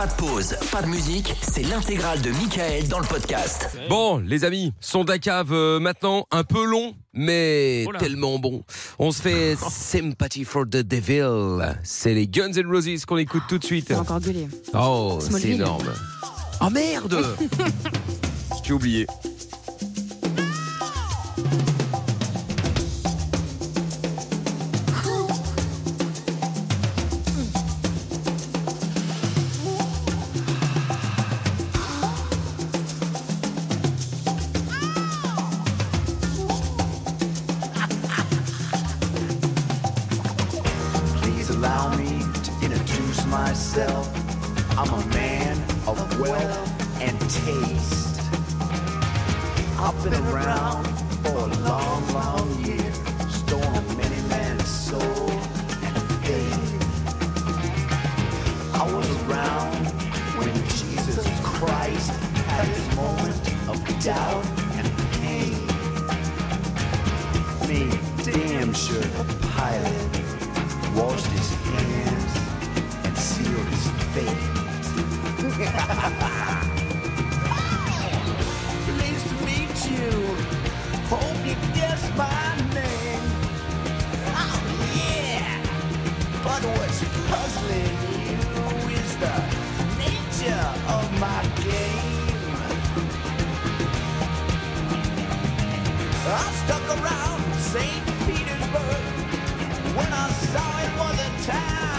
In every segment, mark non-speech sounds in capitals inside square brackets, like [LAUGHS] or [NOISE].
Pas de pause, pas de musique, c'est l'intégrale de Michael dans le podcast. Bon, les amis, son cave euh, maintenant, un peu long, mais Oh tellement bon. On se fait [LAUGHS] Sympathy for the Devil. C'est les Guns N' Roses qu'on écoute tout de suite. J'ai encore gueulé. Oh, c'est énorme. Oh merde [LAUGHS] J'ai oublié. Myself. I'm a man of wealth and taste. I've been around for a long, long year, stolen many man's soul and faith. I was around when Jesus Christ had his moment of doubt and pain. Me, damn sure the pilot washed his hands and you. Hope you guess my name. Oh yeah. But what's puzzling you is the nature of my game. I stuck around St. Petersburg when I saw it was a time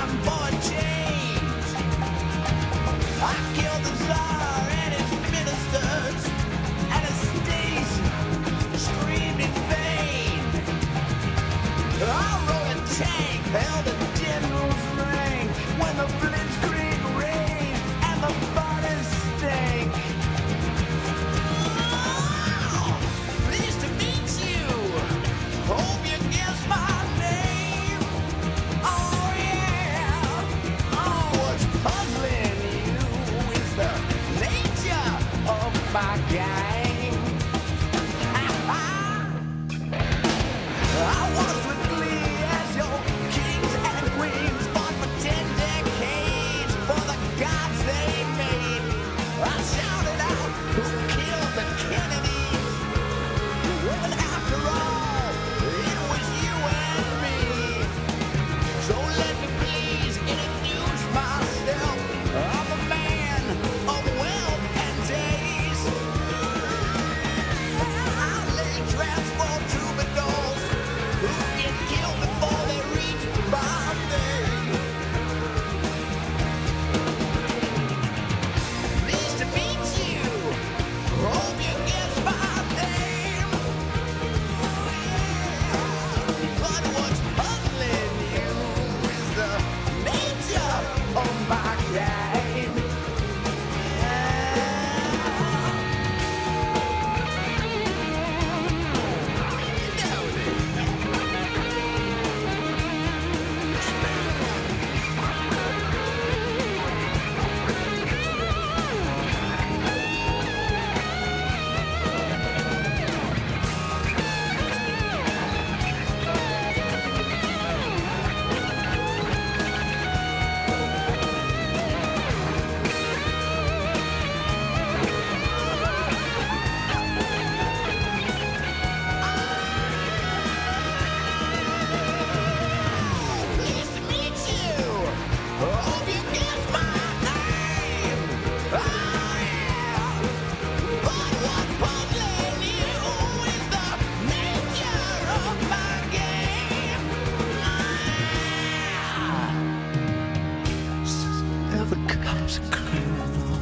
stripes are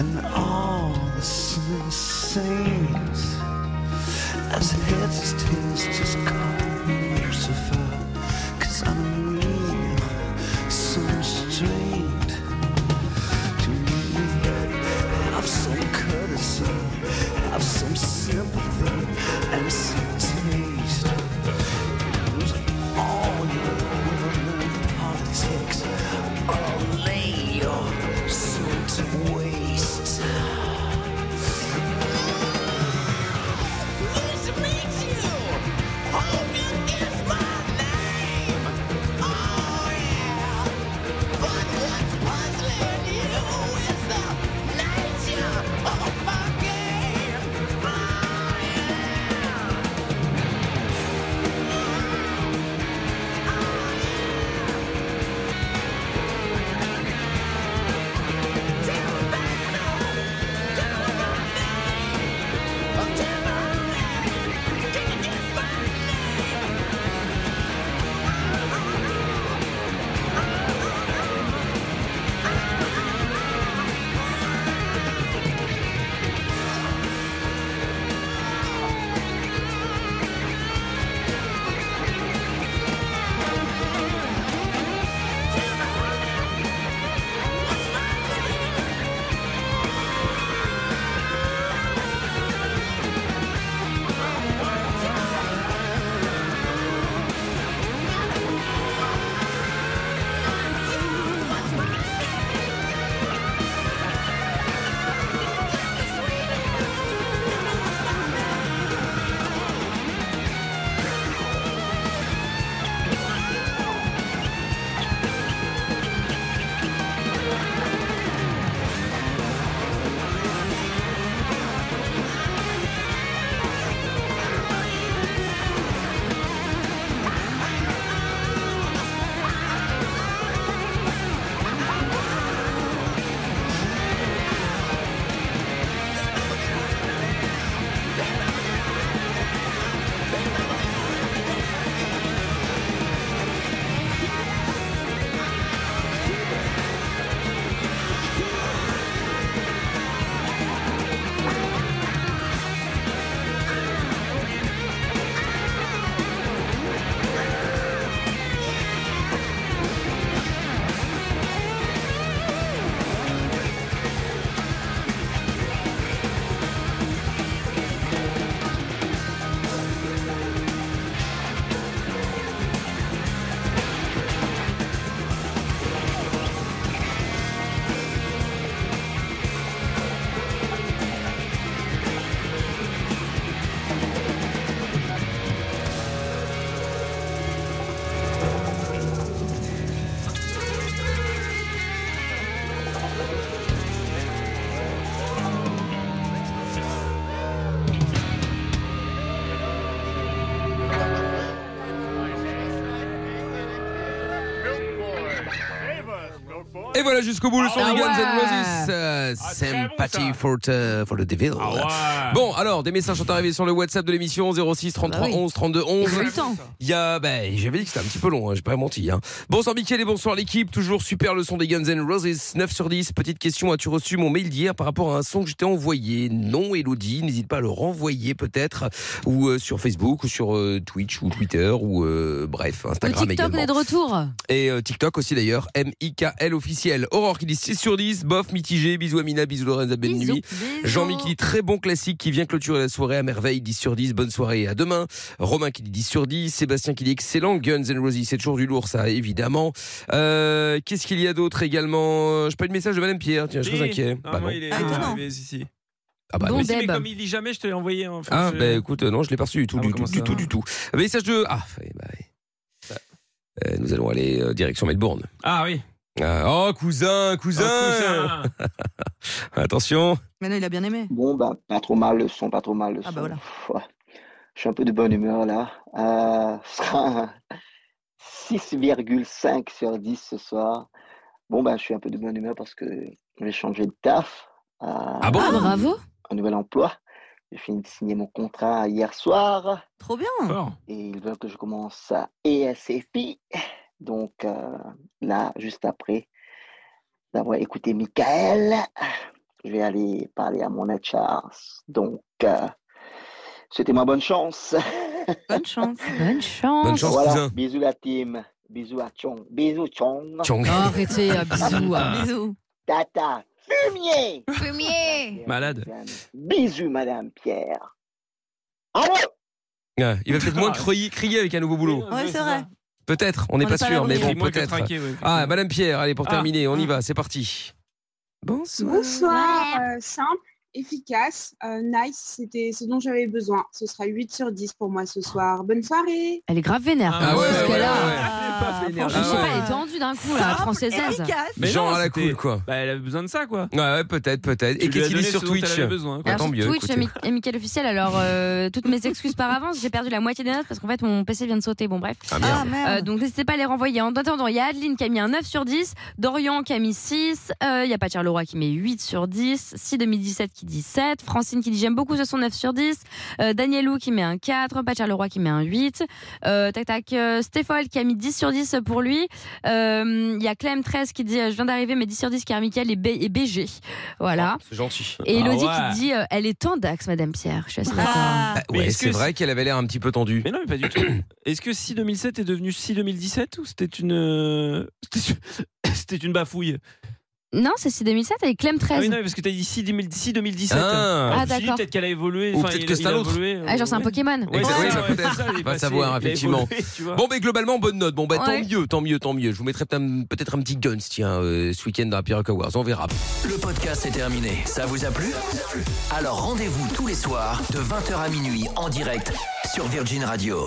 and all the saints sings as heads, tails, just come. boy. Voilà jusqu'au bout le son Ah des Guns. N' Roses. euh, Ah, Sympathy ça. for, the- for the Devil. Ah ouais. Bon, alors, des messages sont arrivés sur le WhatsApp de l'émission 06 33 Bah oui. 11 32 11. Ils ont eu le temps. Il y a, ben, j'avais dit que c'était un petit peu long, hein, j'ai pas menti. Hein. Bonsoir Mickaël et bonsoir l'équipe. Toujours super le son des Guns N' Roses. 9 sur 10. Petite question, as-tu reçu mon mail d'hier par rapport à un son que je t'ai envoyé? Non, Elodie, n'hésite pas à le renvoyer peut-être. Ou euh, sur Facebook, ou sur euh, Twitch, ou Twitter, ou euh, bref, Le Instagram TikTok, on également. est de retour. Et euh, TikTok aussi d'ailleurs, M-I-K-L officiel. Aurore qui dit 6 sur 10, bof, mitigé, bisous Amina, bisous Lorenza, bonne Bisous. nuit. Jean-Mi qui dit très bon classique qui vient clôturer la soirée à merveille, 10 sur 10, bonne soirée et à demain. Romain qui dit 10 sur 10, Sébastien qui dit excellent, Guns N' Roses, c'est toujours du lourd ça évidemment. Euh, Qu'est-ce qu'il y a d'autre également? Je pas eu de message de Madame Pierre, tiens, je suis inquiet. Ah, Bah moi, non. il est Ah, arrivé, si. Ah bah. Mais si, mais comme il lit jamais, je te l'ai envoyé. Enfin, Ah je- bah écoute, euh, non, je l'ai pas reçu du tout, Ah, du, bah, tout, du ça tout, du tout. Message de... Ah, bah. Euh, nous allons aller euh, direction Melbourne. Ah oui. Ah, oh, cousin, cousin, Un cousin. [LAUGHS] Attention Maintenant, il a bien aimé. Bon, bah, pas trop mal le son, pas trop mal le Ah son. bah voilà. Pff, ouais. Je suis un peu de bonne humeur là. Euh, [LAUGHS] ce sera un 6,5 sur 10 ce soir. Bon, bah, je suis un peu de bonne humeur parce que j'ai changé de taf. euh, Ah bon? Ah, bravo. Un nouvel emploi. J'ai fini de signer mon contrat hier soir Trop bien. Et ils veulent que je commence à ESFI. Donc euh, là, juste après d'avoir écouté Michael, je vais aller parler à mon HR. Donc, euh, souhaitez-moi bonne chance. Bonne chance. [LAUGHS] Bonne chance. Bonne chance. voilà, cousin. bisous la team. Bisous à Chong. Bisous Chong. Tchong. Oh, arrêtez, euh, bisous. Bisous. Tata. Fumier. Fumier. Malade. Bisous Madame Pierre. Allô? Ah, il va peut-être moins crier, crier avec un nouveau boulot. Ouais, c'est vrai. Peut-être, on n'est pas sûr, mais bon, peut-être. Ah, Madame Pierre, allez, pour Ah. terminer, on y va, c'est parti. Bonsoir. Bonsoir, euh, simple, efficace, euh, nice, c'était ce dont j'avais besoin. Ce sera 8 sur 10 pour moi ce soir. Bonne soirée Elle est grave vénère. Ah ouais, parce ouais, a- ouais, ouais. Ah, pas Je sais Ah pas, elle est tendue d'un coup, là, française. efficace. Mais Genre non, à la cool, quoi. Bah, elle avait besoin de ça, quoi. Ouais, ouais, peut-être, peut-être. Et qu'est-ce qu'il dit sur elle Twitch besoin, quoi. Alors, tant sur mieux, Twitch écoutez. Et Mickaël officiel. Alors, euh, toutes mes excuses par avance, j'ai perdu la moitié des notes parce qu'en fait, mon PC vient de sauter. Bon, bref. Ah, merde. Ah. Euh, donc n'hésitez pas à les renvoyer. En attendant, il y a Adeline qui a mis un 9 sur 10, Dorian qui a mis 6, euh, il y a Patrick Leroy qui met 8 sur 10, Si 2017 qui dit 7, Francine qui dit j'aime beaucoup ce son 9 sur 10, euh, Danielou qui met un 4, Patrick Leroy qui met un 8, euh, tac tac, euh, Stéphane qui a mis 10 sur 10 pour lui, Euh, il y a Clem 13 qui dit euh, je viens d'arriver mais 10 sur 10 car Michael et, B- et BG. Voilà. C'est gentil. Et Ah Elodie ouais. qui dit euh, elle est tendax Madame Pierre. Je suis assez d'accord. Ah, Bah, ouais, c'est que vrai qu'elle avait l'air un petit peu tendue. Mais non, mais pas du tout. [CLEARS THROAT] Est-ce que 6 2007 est devenu 6 2017 ou c'était une. euh, C'était une [COUGHS] bafouille? Non, c'est 6 2007 avec Clem 13. Ah oui, non, parce que t'as dit 6 2000 6 2017. Ah. Ah, d'accord. Peut-être qu'elle a évolué. Ou enfin, peut-être que c'est un autre. évolué, Ah, genre c'est un ouais. Pokémon. Ouais, ouais, peut-être. est Va passé- savoir, effectivement. évolué. Bon, mais globalement, bonne note. Bon, bah, Ouais. tant mieux, tant mieux, tant mieux. Je vous mettrai peut-être un, peut-être un petit Guns, tiens, euh, ce week-end dans la Pierre Awards. On verra. Le podcast est terminé. Ça vous a plu? Alors rendez-vous tous les soirs de 20h à minuit en direct sur Virgin Radio.